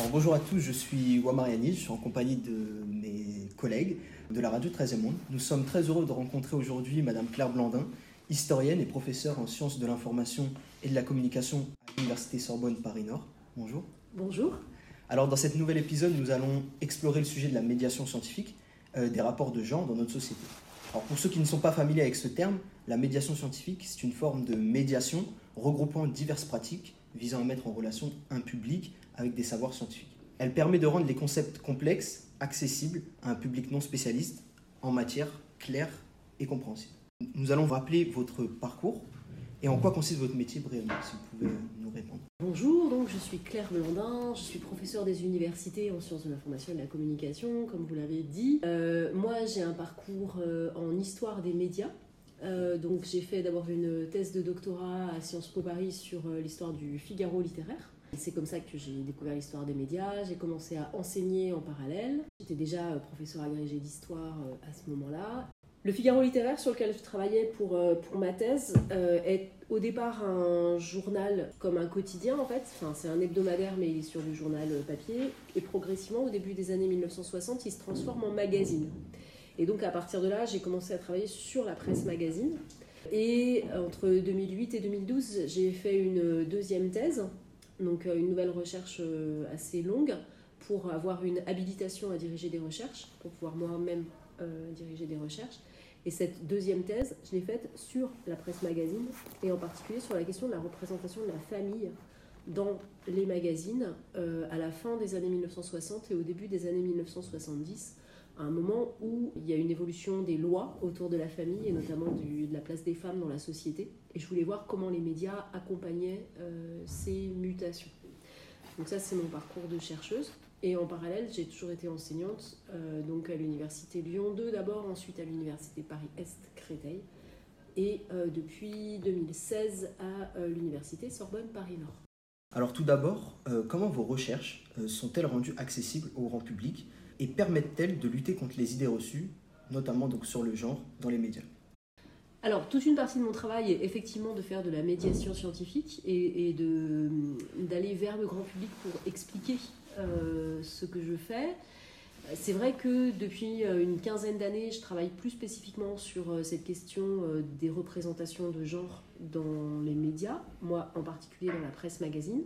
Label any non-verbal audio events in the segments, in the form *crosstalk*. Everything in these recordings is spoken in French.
Alors, bonjour à tous, je suis Wamariani, je suis en compagnie de mes collègues de la radio 13e Monde. Nous sommes très heureux de rencontrer aujourd'hui Madame Claire Blandin, historienne et professeure en sciences de l'information et de la communication à l'Université Sorbonne Paris-Nord. Bonjour. Bonjour. Alors dans cet nouvel épisode, nous allons explorer le sujet de la médiation scientifique, euh, des rapports de genre dans notre société. Alors pour ceux qui ne sont pas familiers avec ce terme, la médiation scientifique, c'est une forme de médiation regroupant diverses pratiques visant à mettre en relation un public avec des savoirs scientifiques. Elle permet de rendre les concepts complexes accessibles à un public non spécialiste en matière claire et compréhensible. Nous allons rappeler votre parcours et en quoi consiste votre métier brièvement, si vous pouvez nous répondre. Bonjour, je suis Claire Blandin, je suis professeure des universités en sciences de l'information et de la communication, comme vous l'avez dit. Euh, moi, j'ai un parcours euh, en histoire des médias. Euh, donc j'ai fait d'abord une thèse de doctorat à Sciences Po Paris sur l'histoire du Figaro littéraire. C'est comme ça que j'ai découvert l'histoire des médias. J'ai commencé à enseigner en parallèle. J'étais déjà professeur agrégé d'histoire à ce moment-là. Le Figaro littéraire sur lequel je travaillais pour, euh, pour ma thèse euh, est au départ un journal comme un quotidien en fait. Enfin, c'est un hebdomadaire mais il est sur du journal euh, papier. Et progressivement, au début des années 1960, il se transforme en magazine. Et donc à partir de là, j'ai commencé à travailler sur la presse magazine. Et entre 2008 et 2012, j'ai fait une deuxième thèse, donc une nouvelle recherche assez longue pour avoir une habilitation à diriger des recherches, pour pouvoir moi-même diriger des recherches. Et cette deuxième thèse, je l'ai faite sur la presse magazine et en particulier sur la question de la représentation de la famille dans les magazines euh, à la fin des années 1960 et au début des années 1970, à un moment où il y a une évolution des lois autour de la famille et notamment de la place des femmes dans la société. Et je voulais voir comment les médias accompagnaient euh, ces mutations. Donc ça, c'est mon parcours de chercheuse. Et en parallèle, j'ai toujours été enseignante, euh, donc à l'université Lyon 2 d'abord, ensuite à l'université Paris-Est Créteil, et euh, depuis 2016 à l'université Sorbonne Paris-Nord. Alors tout d'abord, comment vos recherches sont-elles rendues accessibles au grand public? Et permettent-elles de lutter contre les idées reçues, notamment donc sur le genre, dans les médias? Alors, toute une partie de mon travail est effectivement de faire de la médiation scientifique et, et d'aller vers le grand public pour expliquer euh, ce que je fais. C'est vrai que depuis euh, une quinzaine d'années, je travaille plus spécifiquement sur euh, cette question des représentations de genre dans les médias, moi en particulier dans la presse magazine.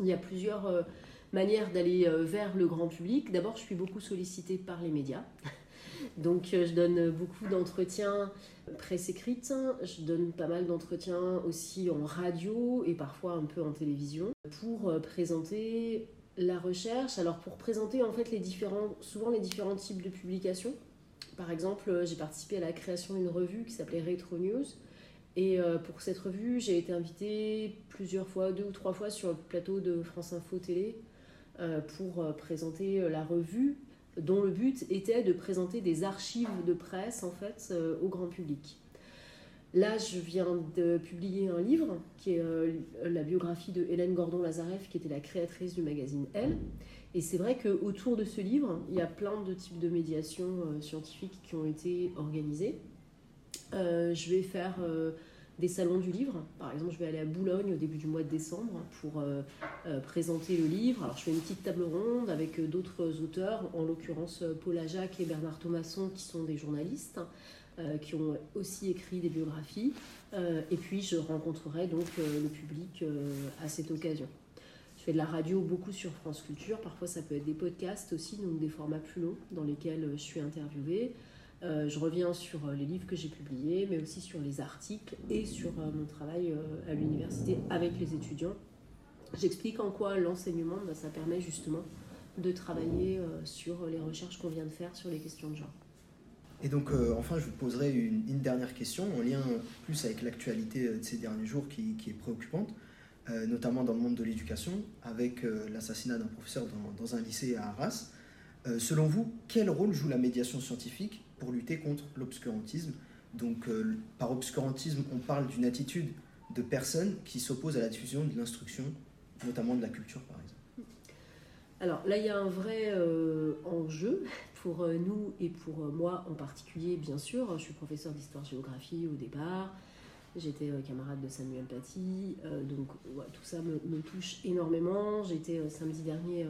Il y a plusieurs manières d'aller vers le grand public. D'abord, je suis beaucoup sollicitée par les médias. *laughs* Donc, je donne beaucoup d'entretiens presse écrite, je donne pas mal d'entretiens aussi en radio et parfois un peu en télévision pour présenter la recherche, alors pour présenter en fait les différents, souvent les différents types de publications. Par exemple, euh, j'ai participé à la création d'une revue qui s'appelait Retro News. Et euh, pour cette revue, j'ai été invitée plusieurs fois, deux ou trois fois sur le plateau de France Info Télé euh, pour présenter la revue, dont le but était de présenter des archives de presse en fait au grand public. Là, je viens de publier un livre qui est euh, la biographie de Hélène Gordon-Lazareff, qui était la créatrice du magazine Elle. Et c'est vrai qu'autour de ce livre, il y a plein de types de médiations euh, scientifiques qui ont été organisées. Euh, je vais faire des salons du livre. Par exemple, je vais aller à Boulogne au début du mois de décembre pour présenter le livre. Alors, je fais une petite table ronde avec d'autres auteurs, en l'occurrence Paul Ajac et Bernard Thomasson, qui sont des journalistes. Euh, qui ont aussi écrit des biographies. Euh, et puis je rencontrerai donc euh, le public à cette occasion. Je fais de la radio beaucoup sur France Culture, parfois ça peut être des podcasts aussi, donc des formats plus longs dans lesquels je suis interviewée. Je reviens sur les livres que j'ai publiés, mais aussi sur les articles et sur mon travail à l'université avec les étudiants. J'explique en quoi l'enseignement, bah, ça permet justement de travailler sur les recherches qu'on vient de faire sur les questions de genre. Et donc, euh, enfin, je vous poserai une, dernière question en lien plus avec l'actualité de ces derniers jours qui, est préoccupante, euh, notamment dans le monde de l'éducation, avec euh, l'assassinat d'un professeur dans, un lycée à Arras. Selon vous, quel rôle joue la médiation scientifique pour lutter contre l'obscurantisme? Donc, par obscurantisme, on parle d'une attitude de personnes qui s'opposent à la diffusion de l'instruction, notamment de la culture, par exemple. Alors là, il y a un vrai enjeu pour euh, nous et pour euh, moi en particulier, bien sûr. Je suis professeur d'histoire-géographie au départ. J'étais camarade de Samuel Paty, donc tout ça me, touche énormément. J'étais samedi dernier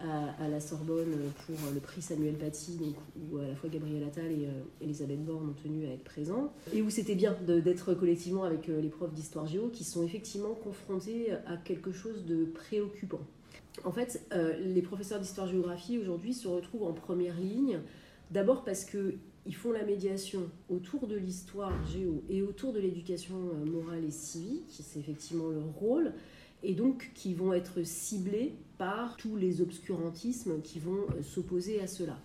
à, la Sorbonne pour le prix Samuel Paty, où à la fois Gabriel Attal et Elisabeth Borne ont tenu à être présents, et où c'était bien d'être collectivement avec les profs d'histoire géo qui sont effectivement confrontés à quelque chose de préoccupant. En fait, les professeurs d'histoire-géographie aujourd'hui se retrouvent en première ligne, d'abord parce que ils font la médiation autour de l'histoire géo et autour de l'éducation morale et civique, c'est effectivement leur rôle, et donc qui vont être ciblés par tous les obscurantismes qui vont euh, s'opposer à cela.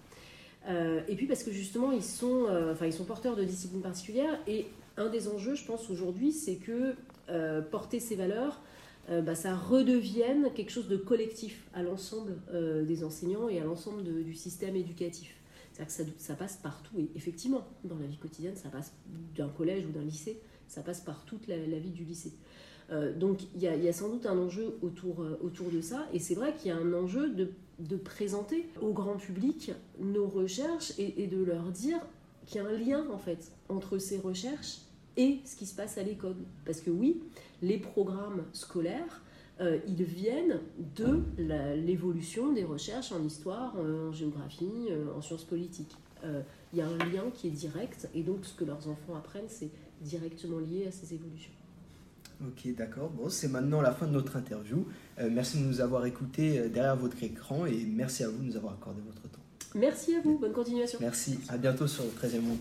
Euh, et puis parce que justement, ils sont, euh, enfin, ils sont porteurs de disciplines particulières, et un des enjeux, je pense, aujourd'hui, c'est que porter ces valeurs, bah, ça redevienne quelque chose de collectif à l'ensemble des enseignants et à l'ensemble du système éducatif. C'est-à-dire que ça, passe partout, et effectivement, dans la vie quotidienne, ça passe d'un collège ou d'un lycée, ça passe par toute la vie du lycée. Euh, donc il y, a sans doute un enjeu autour, euh, autour de ça, et c'est vrai qu'il y a un enjeu de, de, présenter au grand public nos recherches et, de leur dire qu'il y a un lien en fait entre ces recherches et ce qui se passe à l'école. Parce que oui, les programmes scolaires, euh, ils viennent de l'évolution des recherches en histoire, en géographie, en sciences politiques. Il y a un lien qui est direct, et donc ce que leurs enfants apprennent, c'est directement lié à ces évolutions. Ok, d'accord. Bon, c'est maintenant la fin de notre interview. Euh, merci de nous avoir écoutés euh, derrière votre écran et merci à vous de nous avoir accordé votre temps. Merci à vous. Bonne continuation. Merci. À bientôt sur le 13e monde.